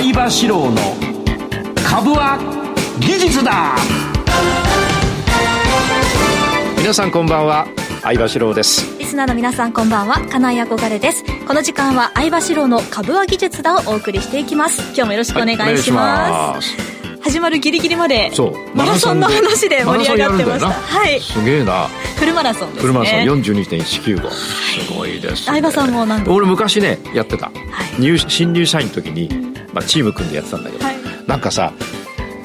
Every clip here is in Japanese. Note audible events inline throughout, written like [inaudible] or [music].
相場志郎の株は技術だ。皆さんこんばんは相場志郎です。リスナーの皆さんこんばんは金井憧れです。この時間は相場志郎の株は技術だをお送りしていきます。今日もよろしくお願いします,、始まるギリギリまでそう。マラソンの話で盛り上がってました。はい。すげえな。フルマラソンですね。フルマラソン42.195、すごいです、ね、相葉さんも何俺昔ねやってた、はい、入新入社員の時に、まあ、チーム組んでやってたんだけど、はい、なんかさ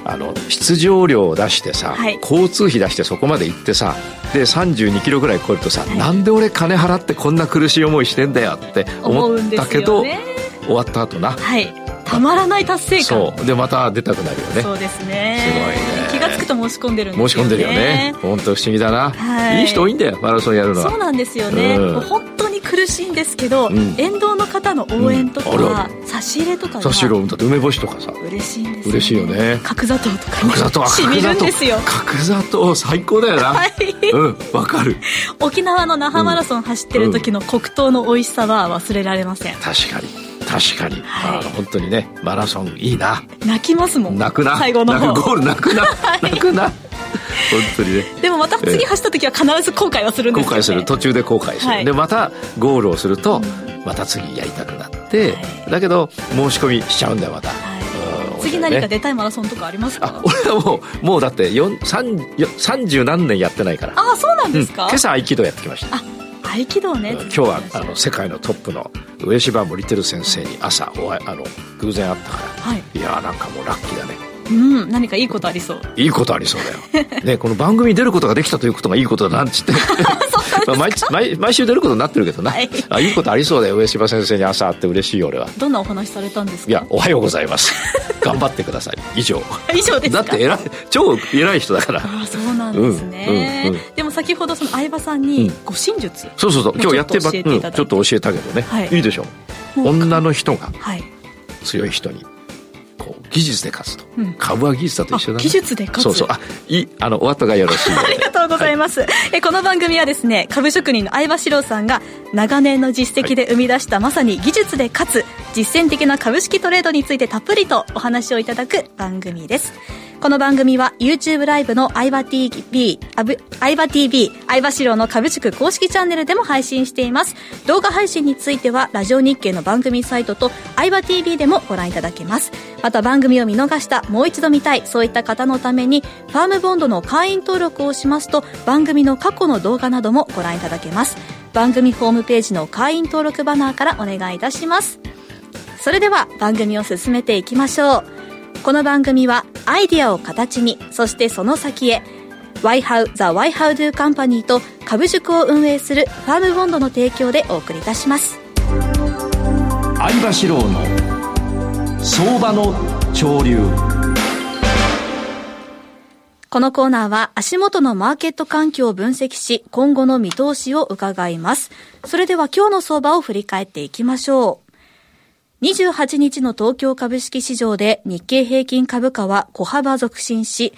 あの出場料を出してさ、はい、交通費出してそこまで行ってさで32キロぐらい超えるとさ、はい、なんで俺金払ってこんな苦しい思いしてんだよって思ったけど、ね、終わった後な、はい、たまらない達成感。そう。でまた出たくなるよね。そうですね。すごいね。気が付くと申し込んでるんですよね。申し込んでるよね。本当不思議だな、はい、いい人多いんだよマラソンやるのは。そうなんですよね、うん、本当に苦しいんですけど、うん、沿道の方の応援とか、うん、差し入れとか差し入れだって梅干しとかさ。嬉しいんです、ね、嬉しいよね。角砂糖とか、ね、角砂糖しみるんですよ。角砂糖最高だよな。はい。うんわかる。沖縄の那覇マラソン走ってる時の黒糖の美味しさは忘れられません、確かに確かに、はい、本当にねマラソンいいな。泣きますもん。泣くな。最後の方。ゴール泣くな、[laughs] はい、泣くな。本当にね。でもまた次走った時は必ず後悔はするんですよ、ね、後悔する。途中で後悔する、はい、でまたゴールをすると、また次やりたくなって、はい、だけど申し込みしちゃうんだよまた、次何か出たいマラソンとかありますか、俺はもうもうだって三十何年やってないから。ああそうなんですか、うん、今朝合気道やってきました。あ合気道ね。今日はあの世界のトップの上柴森照先生に朝おあの偶然会ったから、はい、いやなんかもうラッキーだね。うん。何かいいことありそう。いいことありそうだよ。ねこの番組に出ることができたということがいいことだなんつって。毎毎毎週出ることになってるけどな、はい、あいいことありそうだよ上柴先生に朝会って嬉しいよ俺は。どんなお話されたんですか？いやおはようございます。頑張ってください。以上。[laughs] 以上ですだって偉い超偉い人だから。あそうなんででも先ほどその相葉さんに護身術、そうそうそう。今日やってばちょっと教えたけどね、はい、いいでしょう。女の人が強い人にこう技術で勝つと、うん、株は技術だと一緒だ、ね、技術で勝つ。そうそう。あいいあのお後がよろしい [laughs] ありがとうございます、はい、えこの番組はですね株職人の相葉史郎さんが長年の実績で生み出した、はい、まさに技術で勝つ実践的な株式トレードについてたっぷりとお話をいただく番組ですこの番組は YouTube ライブの相葉 TV、相葉 TV、相葉四郎の株式公式チャンネルでも配信しています。動画配信については、ラジオ日経の番組サイトと相葉 TV でもご覧いただけます。また番組を見逃した、もう一度見たい、そういった方のために、ファームボンドの会員登録をしますと、番組の過去の動画などもご覧いただけます。番組ホームページの会員登録バナーからお願いいたします。それでは番組を進めていきましょう。この番組はアイディアを形にそしてその先へ YHOW The YHOWDO Company と株塾を運営するファームボンドの提供でお送りいたします。相場志郎の相場の潮流。このコーナーは足元のマーケット環境を分析し今後の見通しを伺います。それでは今日の相場を振り返っていきましょう28日の東京株式市場で日経平均株価は小幅続伸し、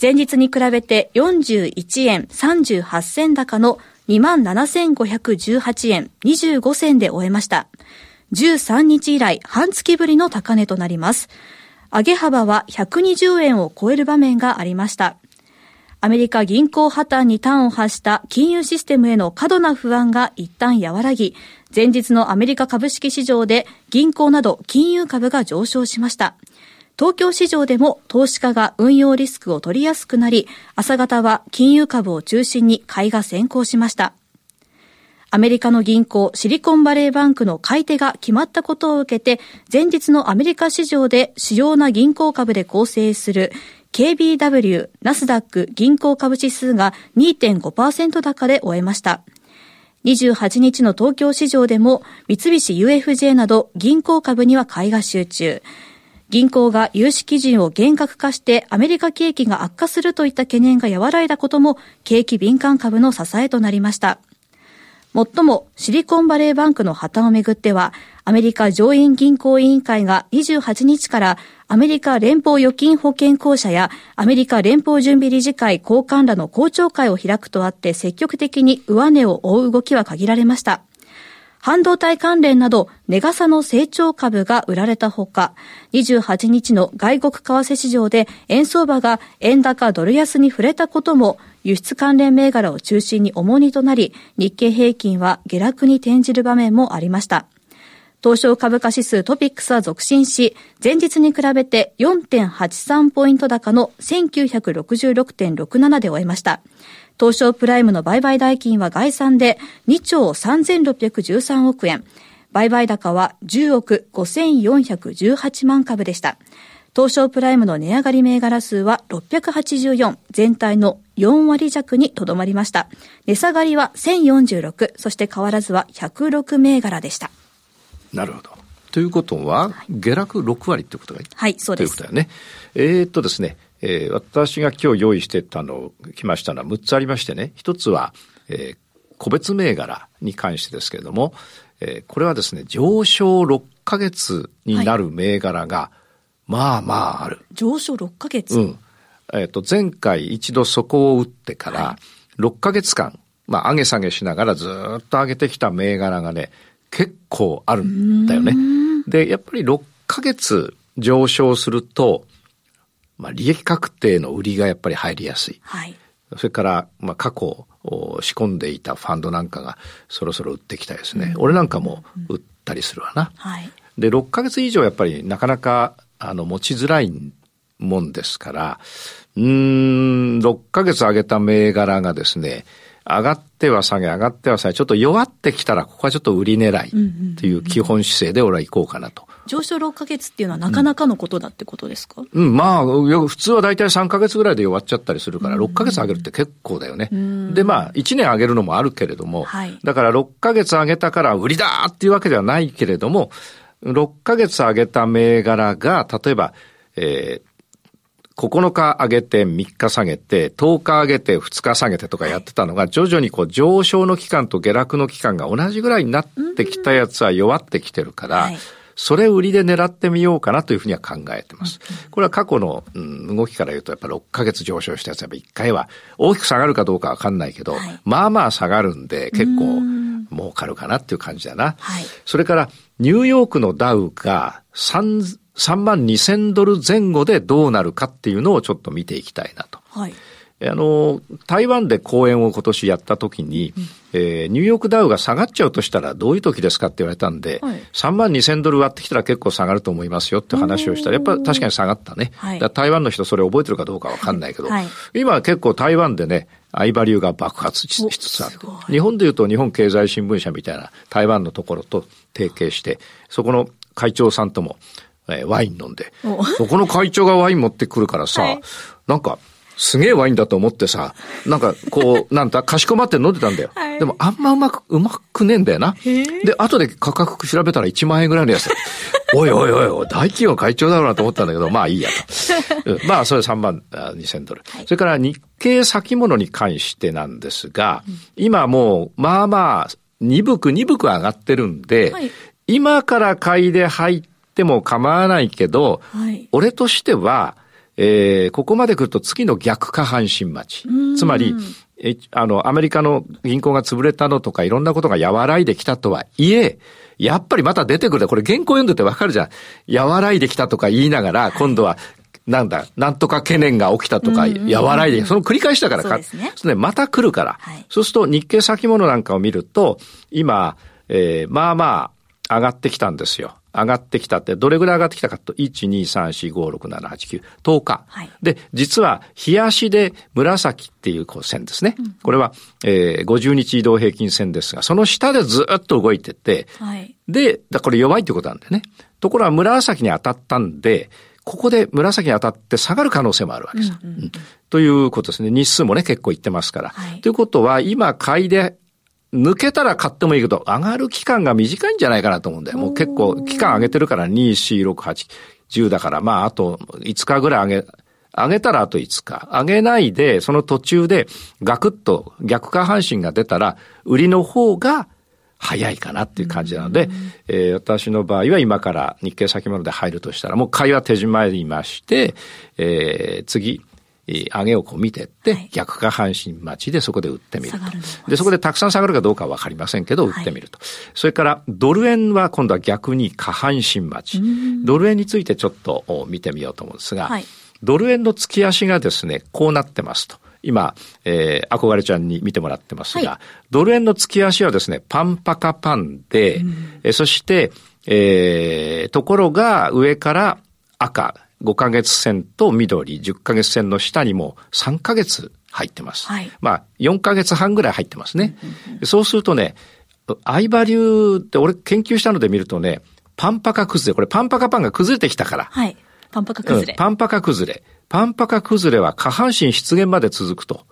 前日に比べて41円38銭高の27,518円25銭で終えました。13日以来半月ぶりの高値となります。上げ幅は120円を超える場面がありました。アメリカ銀行破綻に端を発した金融システムへの過度な不安が一旦和らぎ、前日のアメリカ株式市場で銀行など金融株が上昇しました。東京市場でも投資家が運用リスクを取りやすくなり、朝方は金融株を中心に買いが先行しました。アメリカの銀行シリコンバレーバンクの買い手が決まったことを受けて、前日のアメリカ市場で主要な銀行株で構成する KBW ナスダック銀行株指数が2.5%高で終えました。28日の東京市場でも三菱 UFJ など銀行株には買いが集中。銀行が融資基準を厳格化してアメリカ景気が悪化するといった懸念が和らいだことも景気敏感株の支えとなりました。もっともシリコンバレーバンクの破綻をめぐっては、アメリカ上院銀行委員会が28日からアメリカ連邦預金保険公社やアメリカ連邦準備理事会交換らの公聴会を開くとあって積極的に上値を追う動きは限られました。半導体関連など、ネガサの成長株が売られたほか、28日の外国為替市場で円相場が円高ドル安に触れたことも、輸出関連銘柄を中心に重荷となり、日経平均は下落に転じる場面もありました。東証株価指数トピックスは続伸し、前日に比べて4.83ポイント高の1966.67で終えました。東証プライムの売買代金は概算で2兆3613億円。売買高は10億5418万株でした。東証プライムの値上がり銘柄数は684、全体の4割弱にとどまりました。値下がりは1046、そして変わらずは106銘柄でした。なるほど。ということは、下落6割ってことがはい、そうです。ということだよね。えー、っとですね、えー、私が今日用意してたの、来ましたのは6つありましてね、1つは、えー、個別銘柄に関してですけれども、えー、これはですね、上昇6ヶ月になる銘柄が、はい、まあまあある。上昇6ヶ月？うん。えっ、ー、と、前回一度底を打ってから、6ヶ月間、まあ上げ下げしながらずっと上げてきた銘柄がね、結構あるんだよね。で、やっぱり6ヶ月上昇すると、まあ、利益確定の売りがやっぱり入りやすい。はい。それから、まあ、過去仕込んでいたファンドなんかがそろそろ売ってきたいですね。うん、俺なんかも売ったりするわな。はい。で、6ヶ月以上やっぱりなかなか、あの、持ちづらいもんですから、うん、6ヶ月上げた銘柄がですね、上がっては下げ、上がっては下げ、ちょっと弱ってきたら、ここはちょっと売り狙いという基本姿勢で俺は行こうかなと。上昇6ヶ月っていうのはなかなかのことだってことですか、うん、うん、まあ、普通は大体3ヶ月ぐらいで弱っちゃったりするから、6ヶ月上げるって結構だよね。で、まあ、1年上げるのもあるけれども、はい、だから6ヶ月上げたから売りだっていうわけではないけれども、6ヶ月上げた銘柄が、例えば、えー、9日上げて3日下げて、10日上げて2日下げてとかやってたのが、徐々にこう上昇の期間と下落の期間が同じぐらいになってきたやつは弱ってきてるから、それ売りで狙ってみようかなというふうには考えてます。これは過去の、うん、動きから言うと、やっぱ6ヶ月上昇したやつは1回は大きく下がるかどうかわかんないけど、はい、まあまあ下がるんで結構儲かるかなっていう感じだな。はい、それからニューヨークのダウが3 3万2000ドル前後でどうなるかっていうのをちょっと見ていきたいなと。はい。あの、台湾で講演を今年やった時に、うん、えー、ニューヨークダウが下がっちゃうとしたらどういう時ですかって言われたんで、はい、3万2000ドル割ってきたら結構下がると思いますよって話をしたら、やっぱ確かに下がったね。はい、台湾の人それ覚えてるかどうかわかんないけど、はい、今結構台湾でね、相場流が爆発しつつある。日本で言うと日本経済新聞社みたいな台湾のところと提携して、そこの会長さんともえー、ワイン飲んで。そこの会長がワイン持ってくるからさ、はい、なんか、すげえワインだと思ってさ、なんかこう、[laughs] なんだ、かしこまって飲んでたんだよ。はい、でもあんまうまく、うまくねえんだよな。で、後で価格調べたら1万円ぐらいのやつ。[laughs] おいおいおいおい、大企業会長だろうなと思ったんだけど、まあいいやと。[laughs] まあそれ3万2000ドル。はい、それから日経先物に関してなんですが、うん、今もう、まあまあ、鈍く鈍く上がってるんで、はい、今から買いで入って、っても構わないけど、はい、俺としては、えー、ここまで来ると次の逆下半身待ち。つまり、え、あの、アメリカの銀行が潰れたのとかいろんなことが和らいできたとはいえ、やっぱりまた出てくる。これ原稿読んでてわかるじゃん。和らいできたとか言いながら、今度は、なんだ、なんとか懸念が起きたとか、和らいで、その繰り返しだからか、そうですね。そねまた来るから。はい、そうすると日経先物なんかを見ると、今、えー、まあまあ、上がってきたんですよ。上がってきたって、どれぐらい上がってきたかと、1、2、3、4、5、6、7、8、9、10日。はい、で、実は、日足で紫っていうこう線ですね。うん、これは、えー、50日移動平均線ですが、その下でずっと動いてて、はい、で、だこれ弱いってことなんだよね。ところが紫に当たったんで、ここで紫に当たって下がる可能性もあるわけです。うんうんうん、ということですね。日数もね、結構いってますから。はい、ということは、今、買いで抜けたら買ってもいいけど、上がる期間が短いんじゃないかなと思うんだよ。もう結構、期間上げてるから2、4、6、8、10だから、まあ、あと5日ぐらい上げ、上げたらあと5日。上げないで、その途中でガクッと逆下半身が出たら、売りの方が早いかなっていう感じなので、えー、私の場合は今から日経先物で入るとしたら、もう買いは手締まりまして、えー、次、上げをこう見てって、はい、逆下半身待ちでそこで売ってみると。で、そこでたくさん下がるかどうかはわかりませんけど、売ってみると。はい、それから、ドル円は今度は逆に下半身待ち。ドル円についてちょっと見てみようと思うんですが、はい、ドル円の月足がですね、こうなってますと。今、えー、憧れちゃんに見てもらってますが、はい、ドル円の月足はですね、パンパカパンで、えそして、えー、ところが上から赤、5ヶ月線と緑、10ヶ月線の下にも3ヶ月入ってます。はい、まあ、4ヶ月半ぐらい入ってますね。そうするとね、アイバリューって俺研究したので見るとね、パンパカ崩れ、これパンパカパンが崩れてきたから。はい。パンパカ崩れ。うん、パンパカ崩れ。パンパカ崩れは下半身出現まで続くと。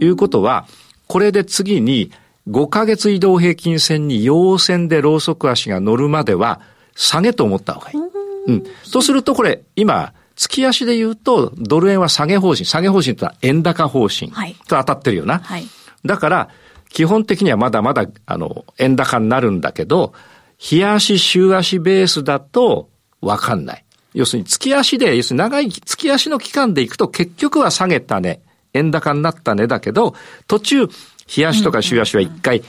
いうことは、これで次に5ヶ月移動平均線に陽線でローソク足が乗るまでは下げと思った方がいい。うん。とするとこれ、今、月足で言うと、ドル円は下げ方針。下げ方針とは円高方針。はい。と当たってるよな。はい。だから、基本的にはまだまだ、あの、円高になるんだけど、日足、週足ベースだと、わかんない。要するに月足で、要するに長い月足の期間でいくと結局は下げたね、円高になったねだけど、途中、日足とか週足は一回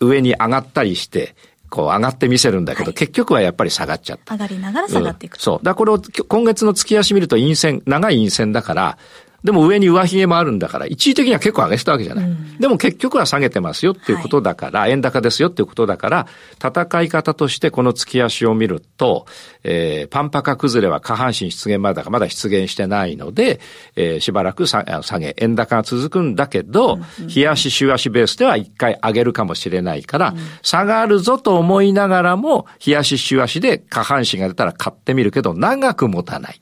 上に上がったりして、こう上がってみせるんだけど、はい、結局はやっぱり下がっちゃった。上がりながら下がっていく、うん、そう。だからこれを今月の月足見ると陰線、長い陰線だから、でも上に上髭もあるんだから、一時的には結構上げしたわけじゃない。うん、でも結局は下げてますよっていうことだから、はい、円高ですよっていうことだから、戦い方としてこの月足を見ると、えー、パンパカ崩れは下半身出現までだまだ出現してないので、えー、しばらく下げ、円高が続くんだけど、うん、日足、週足ベースでは一回上げるかもしれないから、うん、下がるぞと思いながらも、日足、週足で下半身が出たら買ってみるけど、長く持たない。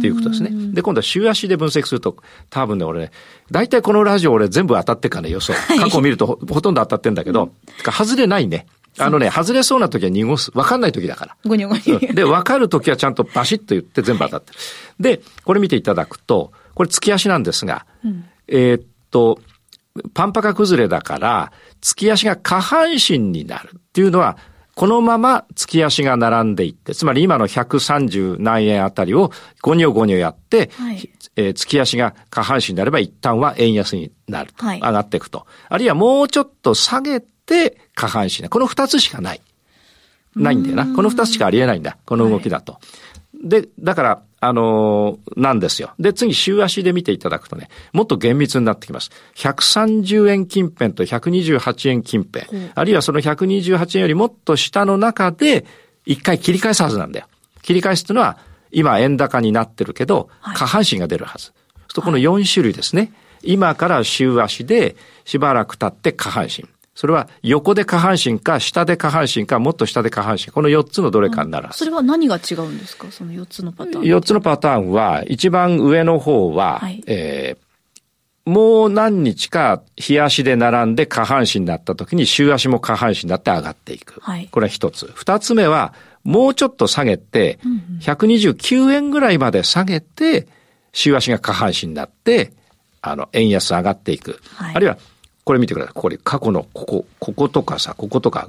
っていうことですね。で、今度は週足で分析すると、多分ね、俺ね、大体このラジオ俺全部当たってからね、予想。過去を見るとほほとんど当たってんだけど、外れないね。あのね、外れそうな時は濁す。わかんない時だから。ごにょごにょ。で、わかる時はちゃんとバシッと言って全部当たってる。はい、で、これ見ていただくと、これ月足なんですが、うん、えー、っと、パンパカ崩れだから、月足が下半身になるっていうのは、このまま月足が並んでいって、つまり今の130何円あたりをゴニョゴニョやって、はい、えー、月足が下半身になれば一旦は円安になると、はい、上がっていくと。あるいはもうちょっと下げて下半身。この二つしかない。ないんだよな。この二つしかありえないんだ。この動きだと。はい、で、だから、あのー、なんですよ。で、次、週足で見ていただくとね、もっと厳密になってきます。130円近辺と128円近辺、うん、あるいはその128円よりもっと下の中で、一回切り返すはずなんだよ。切り返すというのは、今円高になってるけど、下半身が出るはず。はい、とこの4種類ですね。今から週足で、しばらく経って下半身。それは横で下半身か、下で下半身か、もっと下で下半身。この4つのどれかになるはず、それは何が違うんですか？その4つのパターン。4つのパターンは、一番上の方は、はい、えー、もう何日か日足で並んで下半身になった時に週足も下半身になって上がっていく。はい、これは一つ。二つ目は、もうちょっと下げて、129円ぐらいまで下げて、週足が下半身になって、あの、円安上がっていく。はい、あるいは、これ見てください。これ、過去のここ、こことかさ、こことか、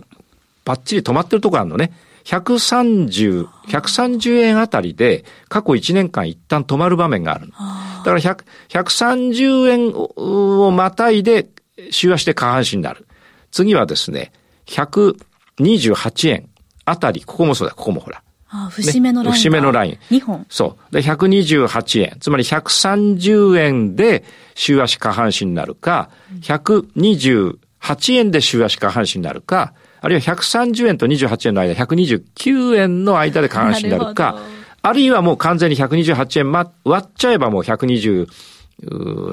ばっちり止まってるとこあるのね。130、130円あたりで過去1年間一旦止まる場面があるの。だから100 130円をまたいで週足で下半身になる。次はですね、128円あたり、ここもそうだ、ここもほら。ああ節目のライン、ね。節目のライン。2本。そう。で、128円。つまり130円で週足下半身になるか、128円で週足下半身になるか、あるいは130円と28円の間、129円の間で下半身になるか、あるいはもう完全に128円、ま、割っちゃえばもう120、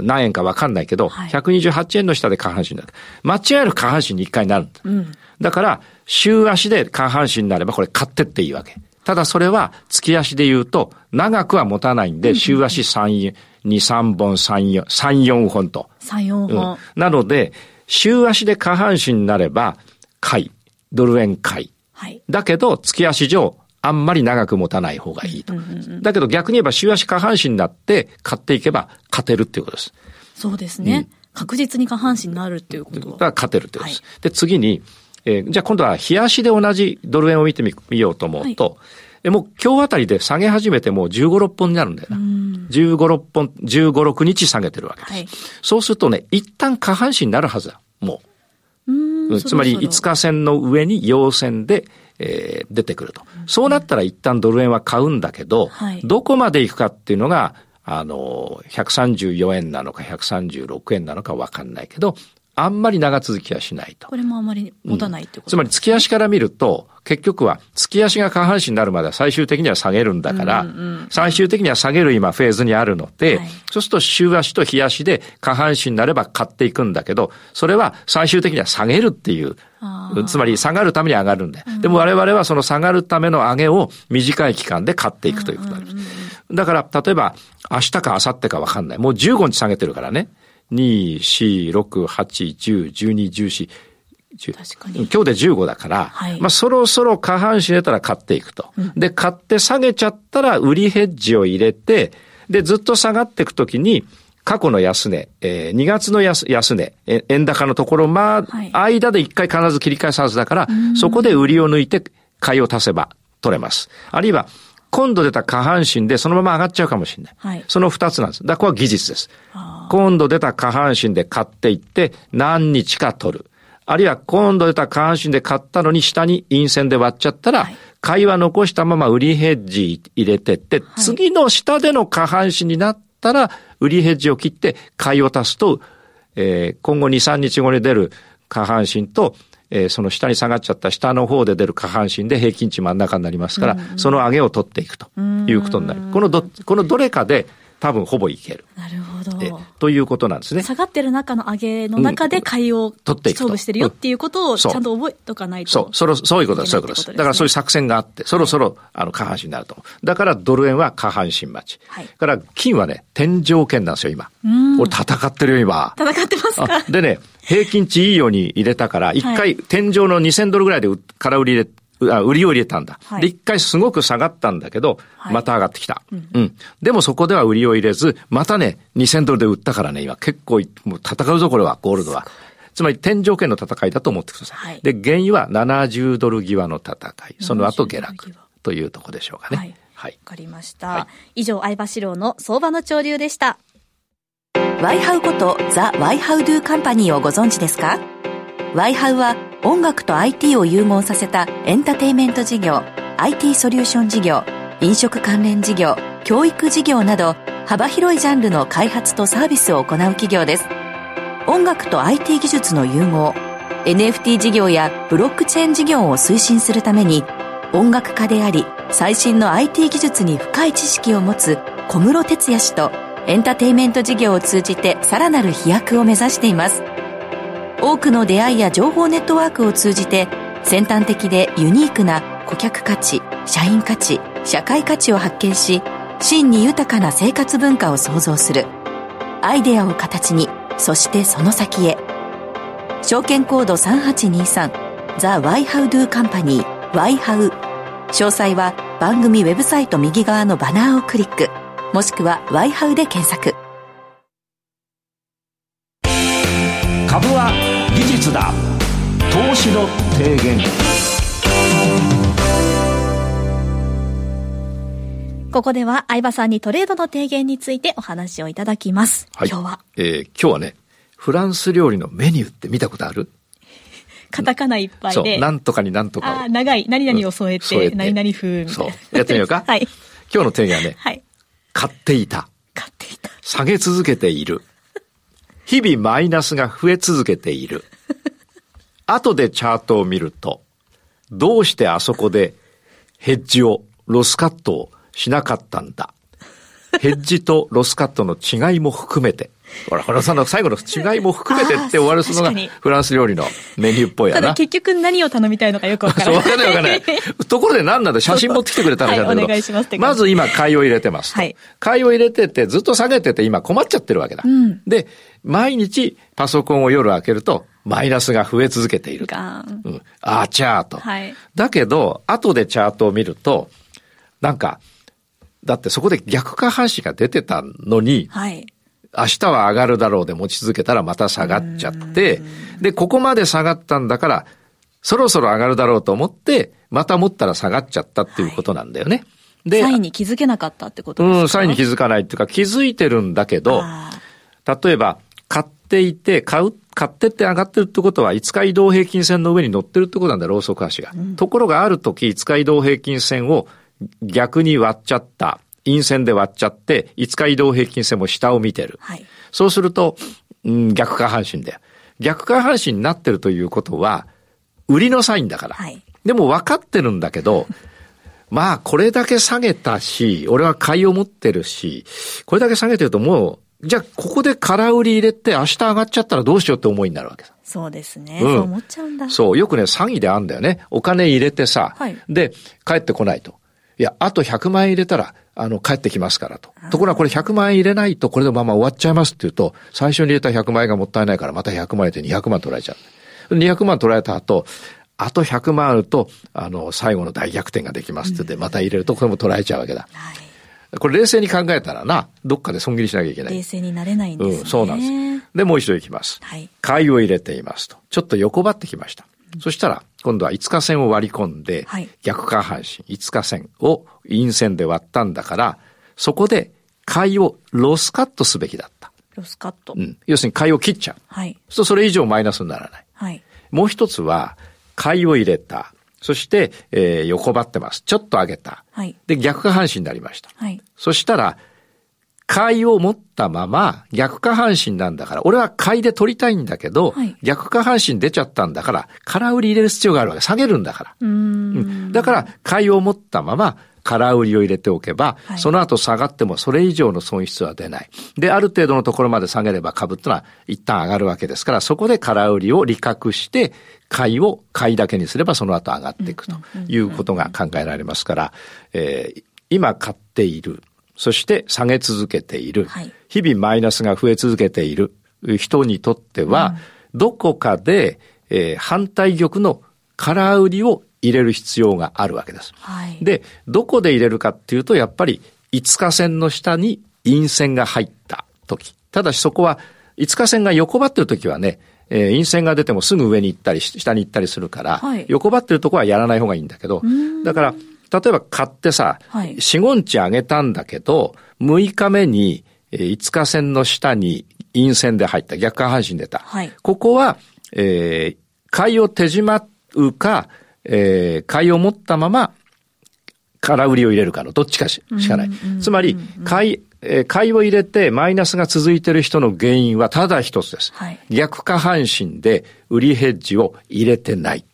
何円かわかんないけど、はい、128円の下で下半身になる。間違える下半身に一回なるんだ。うん、だから、週足で下半身になればこれ買ってっていいわけ。ただそれは月足で言うと長くは持たないんで、週足3、2、3本、3、4、3、4本と。3、4本、うん。なので、週足で下半身になれば、買い。ドル円買い。はい。だけど、月足上、あんまり長く持たない方がいいと。だけど逆に言えば週足下半身になって買っていけば勝てるっていうことです。そうですね。うん、確実に下半身になるっていうことだから勝てるっていうことです。はい、で、次に、えー、じゃあ今度は日足で同じドル円を見てみようと思うと、はい、でもう今日あたりで下げ始めてもう15、6本になるんだよな。15、6本、15、6日下げてるわけです。はい、そうするとね、一旦下半身になるはずだ。もう。うつまり5日線の上に陽線で、えー、出てくると。そうなったら一旦ドル円は買うんだけど、はい、どこまで行くかっていうのが、あの、134円なのか136円なのかわかんないけど、あんまり長続きはしないと。これもあんまり持たないってこと、うん、つまり月足から見ると、結局は月足が下半身になるまでは最終的には下げるんだから、うんうん、最終的には下げる今フェーズにあるので、はい、そうすると週足と日足で下半身になれば買っていくんだけど、それは最終的には下げるっていう、つまり下がるために上がるんだよ。でも我々はその下がるための上げを短い期間で買っていくということになります。だから、例えば、明日か明後日かわかんない。もう15日下げてるからね。2、4、6、8、10、12、14、確かに。今日で15だから、はい、まあそろそろ下半身出たら買っていくと。うん、で、買って下げちゃったら売りヘッジを入れて、で、ずっと下がっていくときに、過去の安値、えー、2月の安安値、円高のところ、まあ、間で一回必ず切り返すはずだから、そこで売りを抜いて買いを足せば取れます。あるいは、今度出た下半身でそのまま上がっちゃうかもしれない。はい、その二つなんです。だからこれは技術です。今度出た下半身で買っていって何日か取る。あるいは今度出た下半身で買ったのに下に陰線で割っちゃったら、はい、買いは残したまま売りヘッジ入れてって、はい、次の下での下半身になったら、売りヘッジを切って買いを足すと、えー、今後2、3日後に出る下半身と、えー、その下に下がっちゃった下の方で出る下半身で平均値真ん中になりますから、その上げを取っていくということになる。このど、このどれかで多分ほぼいける。なるほど。ということなんですね。下がってる中の上げの中で買いを取っていく勝負してるよっていうことをちゃんと覚えとかないと。そう、そろ、そういうことです、そういうことです。だからそういう作戦があって、そろそろ、あの、下半身になると。だからドル円は下半身待ち。はい。から金はね、天井圏なんですよ、今。俺戦ってるよ、今。戦ってますか？でね、平均値いいように入れたから、一回天井の2000ドルぐらいで空売り入れあ売りを入れたんだ。はい、で、一回すごく下がったんだけど、また上がってきた、うん、うん。でもそこでは売りを入れず、またね、2000ドルで売ったからね、今結構、もう戦うぞ、これは、ゴールドは。つまり天井圏の戦いだと思ってください。はい、で、原油は70ドル際の戦い。その後下落というとこでしょうかね。はい。はい。わかりました。はい、以上、相場志郎の相場の潮流でした。ワイハウことザ・ワイハウドゥカンパニーをご存知ですか？ワイハウは音楽と IT を融合させたエンターテイメント事業 IT ソリューション事業飲食関連事業教育事業など幅広いジャンルの開発とサービスを行う企業です。音楽と IT 技術の融合 NFT 事業やブロックチェーン事業を推進するために音楽家であり最新の IT 技術に深い知識を持つ小室哲哉氏とエンターテイメント事業を通じてさらなる飛躍を目指しています。多くの出会いや情報ネットワークを通じて先端的でユニークな顧客価値社員価値社会価値を発見し真に豊かな生活文化を創造する。アイデアを形にそしてその先へ。証券コード3823ザ・ワイハウドゥカンパニーワイハウ。詳細は番組ウェブサイト右側のバナーをクリック。もしくはワイハウで検索。ここでは相葉さんにトレードの提言についてお話をいただきます。はい、今日は。えー、今日はね、フランス料理のメニューって見たことある？カタカナいっぱいで。そう、なんとかになんとかあ長い、何々を添えて、うん、何々風。そう。やってみようか？[laughs] はい。今日の提言はね、はい。買っていた。買っていた。下げ続けている。日々マイナスが増え続けている。[laughs] 後でチャートを見ると、どうしてあそこでヘッジを、ロスカットをしなかったんだ。ヘッジとロスカットの違いも含めて、ほら、原さんの最後の違いも含めてって終わるすのがフランス料理のメニューっぽいやな。ただ結局何を頼みたいのかよくわからない。そう、わかんないわかんない。ところで何なんだ？写真持ってきてくれたらじゃない、はい、お願いします。まず今買いを入れてます。はい。買いを入れててずっと下げてて今困っちゃってるわけだ。うん、で、毎日パソコンを夜開けるとマイナスが増え続けていると。うん。あーチャート。はい。だけど、後でチャートを見ると、なんか、だってそこで逆下半身が出てたのに、はい。明日は上がるだろうで持ち続けたらまた下がっちゃって、で、ここまで下がったんだから、そろそろ上がるだろうと思って、また持ったら下がっちゃったっていうことなんだよね。はい、で、サインに気づけなかったってことですか？うん、サインに気づかないっていうか気づいてるんだけど、例えば、買っていて、買う、買ってって上がってるってことは、5日移動平均線の上に乗ってるってことなんだ、ローソク足が。うん、ところがある時、5日移動平均線を逆に割っちゃった。陰線で割っちゃって、5日移動平均線も下を見てる。はい、そうすると、うん、逆下半身だよ。逆下半身になってるということは、売りのサインだから。はい、でも分かってるんだけど、[laughs] まあ、これだけ下げたし、俺は買いを持ってるし、これだけ下げてるともう、じゃあ、ここで空売り入れて明日上がっちゃったらどうしようって思いになるわけさ。そうですね。うん、そう思っちゃうんだ。そう。よくね、詐欺であんだよね。お金入れてさ、はい、で、帰ってこないと。いや、あと100万円入れたら、あの、帰ってきますからと。ところがこれ100万円入れないと、これでまま終わっちゃいますって言うと、最初に入れた100万円がもったいないから、また100万円で200万取られちゃう。200万取られた後、あと100万あると、あの、最後の大逆転ができますって言って、また入れると、これも取られちゃうわけだ。はい、これ冷静に考えたらな、どっかで損切りしなきゃいけない。冷静になれないんですね。うん、そうなんです。で、もう一度いきます。はい。買いを入れていますと。ちょっと横ばってきました。そしたら、今度は5日線を割り込んで、はい、逆下半身、5日線を陰線で割ったんだから、そこで買いをロスカットすべきだった。ロスカット。うん。要するに買いを切っちゃう。はい。そうそれ以上マイナスにならない。はい。もう一つは、買いを入れた。そして、えー、横ばってます。ちょっと上げた。はい。で、逆下半身になりました。はい。そしたら、買いを持ったまま逆下半身なんだから、俺は買いで取りたいんだけど、はい、逆下半身出ちゃったんだから、空売り入れる必要があるわけ。下げるんだから。うん、だから、買いを持ったまま、空売りを入れておけば、はい、その後下がってもそれ以上の損失は出ない。で、ある程度のところまで下げれば株ってのは一旦上がるわけですから、そこで空売りを利確して、買いを買いだけにすればその後上がっていくということが考えられますから、えー、今買っているそして下げ続けている、はい、日々マイナスが増え続けている。人にとっては、うん、どこかで、えー、反対玉の空売りを入れる必要があるわけです。はい、で、どこで入れるかっていうと、やっぱり5日線の下に陰線が入った時。ただしそこは5日線が横ばってる時はね、えー、陰線が出てもすぐ上に行ったり、下に行ったりするから、はい、横ばってるとこはやらない方がいいんだけど、だから、例えば買ってさ、はい、4、5日上げたんだけど、6日目に5日線の下に陰線で入った、逆下半身出た。はい、ここは、えー、買いを手締まうか、えー、買いを持ったまま、空売りを入れるかのどっちかしかない。つまり、買い、えー、買いを入れてマイナスが続いている人の原因はただ一つです。はい、逆下半身で売りヘッジを入れてない。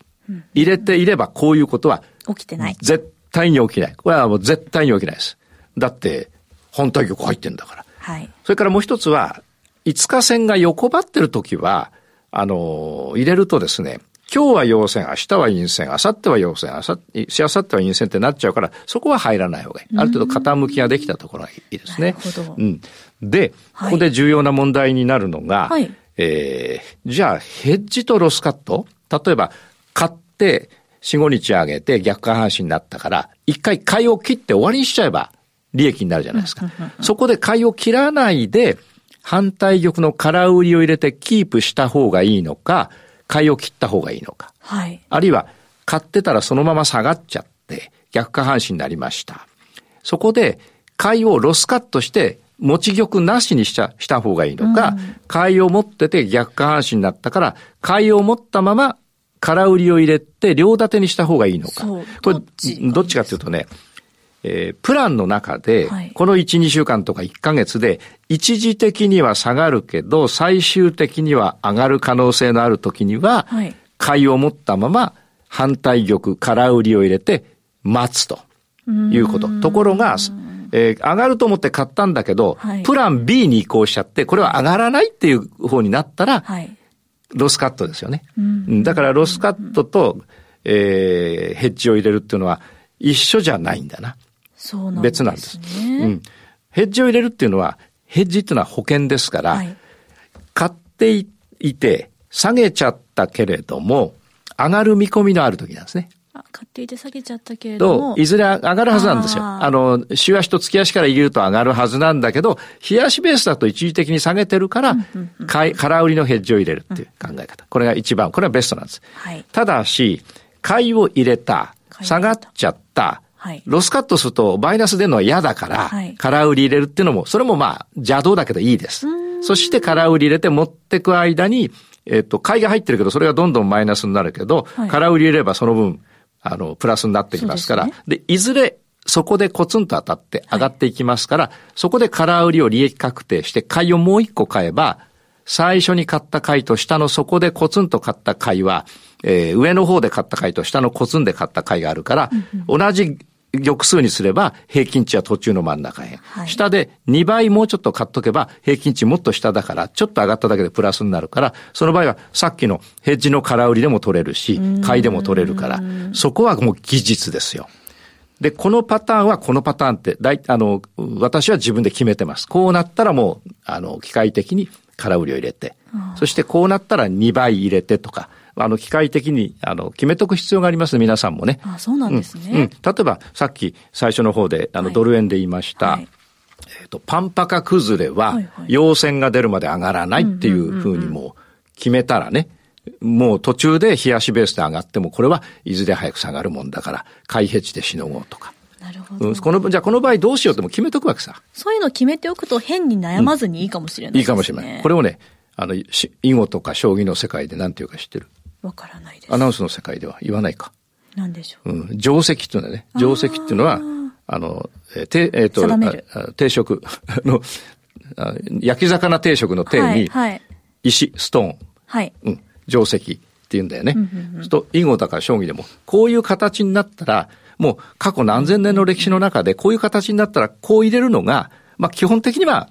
入れていればこういうことは起きてない。絶対に起きない。これはもう絶対に起きないです。だって、本体玉入ってんだから。はい。それからもう一つは、5日線が横ばってる時は、あの、入れるとですね、今日は陽線、明日は陰線、明後日は陽線、明後日、しあさっては陰線ってなっちゃうから、そこは入らない方がいい。ある程度傾きができたところがいいですね。なるほど。うん。で、ここで重要な問題になるのが、はい、えー、じゃあ、ヘッジとロスカット？例えば、買って、4、5日上げて逆下半身になったから、一回買いを切って終わりにしちゃえば利益になるじゃないですか。そこで買いを切らないで、反対玉の空売りを入れてキープした方がいいのか、買いを切った方がいいのか。はい。あるいは、買ってたらそのまま下がっちゃって、逆下半身になりました。そこで、買いをロスカットして、持ち玉なしにしちゃ、した方がいいのか、うん、買いを持ってて逆下半身になったから、買いを持ったまま空売りを入れて両立てにした方がいいのか。これ、どっちかというとね、えー、プランの中で、この1、2週間とか1ヶ月で、一時的には下がるけど、最終的には上がる可能性のある時には、買いを持ったまま、反対玉、空売りを入れて、待つということ。ところが、えー、上がると思って買ったんだけど、はい、プラン B に移行しちゃって、これは上がらないっていう方になったら、はい、ロスカットですよね。うん、だからロスカットと、えー、ヘッジを入れるっていうのは一緒じゃないんだな。そうなんです、ね、別なんです。うん。ヘッジを入れるっていうのは、ヘッジっていうのは保険ですから、はい、買っていて、下げちゃったけれども、上がる見込みのある時なんですね。買っていて下げちゃったけれども。いずれ上がるはずなんですよ。あの、週足と月足から入れると上がるはずなんだけど、日足ベースだと一時的に下げてるから、買い、空売りのヘッジを入れるっていう考え方。これが一番、これはベストなんです。はい、ただし、買いを入れた、下がっちゃった、はい、ロスカットするとマイナス出るのは嫌だから、はい、空売り入れるっていうのも、それもまあ邪道だけどいいです。そして空売り入れて持ってく間に、えっ、と、買いが入ってるけど、それがどんどんマイナスになるけど、はい、空売り入れればその分、あの、プラスになってきますから、で、ね、いずれそこでコツンと当たって上がっていきますから、はい、そこで空売りを利益確定して買いをもう一個買えば、最初に買った買いと下の底でコツンと買った買いは、えー、上の方で買った買いと下のコツンで買った買いがあるから、うんうん、同じ玉数にすれば平均値は途中の真ん中へ。はい、下で2倍もうちょっと買っとけば平均値もっと下だからちょっと上がっただけでプラスになるから、その場合はさっきのヘッジの空売りでも取れるし、買いでも取れるから、そこはもう技術ですよ。で、このパターンはこのパターンって、大、あの、私は自分で決めてます。こうなったらもう、あの、機械的に空売りを入れて、そしてこうなったら2倍入れてとか、あの、機械的に、あの、決めとく必要がありますね、皆さんもね。あそうなんですね。うん。うん、例えば、さっき最初の方で、あの、ドル円で言いました、はい、えっ、ー、と、パンパカ崩れは、陽線が出るまで上がらないっていうふうにも決めたらね、もう途中で冷やしベースで上がっても、これはいずれ早く下がるもんだから、買いヘッジでしのごうとか。なるほど。うん、この、じゃあこの場合どうしようっても決めとくわけさ。そういうの決めておくと変に悩まずにいいかもしれない、ねうん、いいかもしれない。これをね、あの、囲碁とか将棋の世界で何ていうか知ってるわからないです。アナウンスの世界では言わないか。何でしょう。うん。定石っていうのはね、定石っていうのは、あの、えー、て、えっ、ー、と、定食 [laughs] の、焼き魚定食の定に、はい、石、ストーン、はい。うん。定石って言うんだよね。うんうん、と、囲碁だから将棋でも、こういう形になったら、もう過去何千年の歴史の中で、こういう形になったら、こう入れるのが、まあ基本的には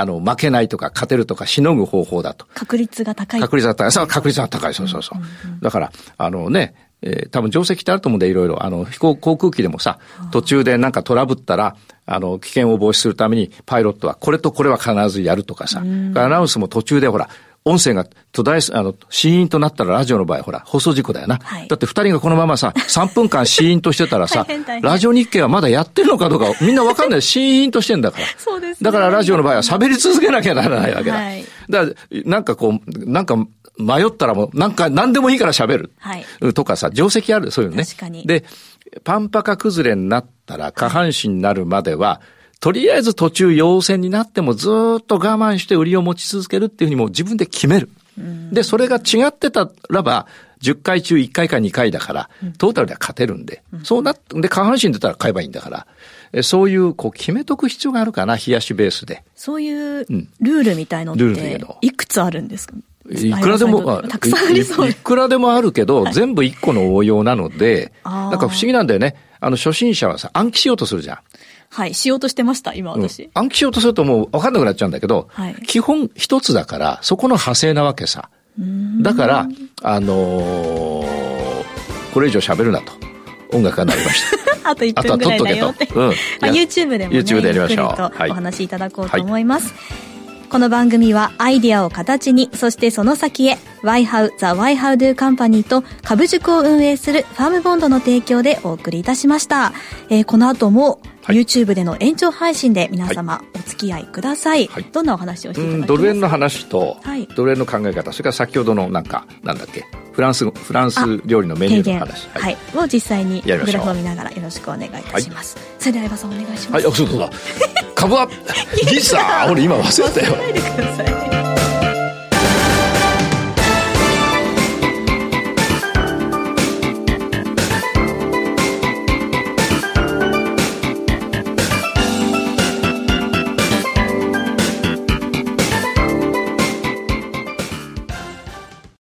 あの、負けないとか勝てるとかしのぐ方法だと。確率が高い。確率が高い。そう、確率が高い。そうそうそう。うんうん、だから、あのね、えー、多分定石ってあると思うんで、いろいろ。あの、飛行、航空機でもさ、途中でなんかトラブったら、あの、危険を防止するために、パイロットはこれとこれは必ずやるとかさ、アナウンスも途中でほら、音声が途絶え、あの、シーンとなったらラジオの場合、ほら、放送事故だよな。はい、だって二人がこのままさ、3分間シーンとしてたらさ、[laughs] ラジオ日経はまだやってるのかどうか、みんなわかんない。シーンとしてんだから。そうです、ね、だからラジオの場合は喋り続けなきゃならないわけだ。はい、だから、なんかこう、なんか、迷ったらもう、なんか、何でもいいから喋る。はい。とかさ、定石ある、そういうのね。確かに。で、パンパカ崩れになったら、下半身になるまでは、はいとりあえず途中陽線になってもずっと我慢して売りを持ち続けるっていうふうにも自分で決める。で、それが違ってたらば、10回中1回か2回だから、トータルでは勝てるんで、そうなって、で、下半身出たら買えばいいんだから、そういう、こう、決めとく必要があるかな、冷やしベースで。そういうルールみたいのって、いくつあるんですか？いくらでも、たくさんありそう。いくらでもあるけど、全部1個の応用なので、なんか不思議なんだよね。あの、初心者はさ、暗記しようとするじゃん。はい、しようとしてました、今私。うん、暗記しようとするともう分かんなくなっちゃうんだけど、はい、基本一つだから、そこの派生なわけさ。だから、あのー、これ以上喋るなと。音楽が鳴りました。[laughs] あと1分ぐらいだよって。[laughs] うん、YouTube でもね、YouTube でやりましょう。お話しいただこうと思います。はいこの番組はアイデアを形に、そしてその先へ、YHOW The YHOWDO Company と株塾を運営するファームボンドの提供でお送りいたしました。えー、この後も YouTube での延長配信で皆様お付き合いください。はい、どんなお話をしていただけますか？ドル円の話と、はい、ドル円の考え方、それから先ほどのなんか、なんだっけ、フランス、フランス料理のメニューの話。はい、はい、を実際にグラフを見ながらよろしくお願いいたします。それでは相葉さんお願いします。はい、あ、そうだ。株は、ギスさ俺今忘れたよ。忘れないでください。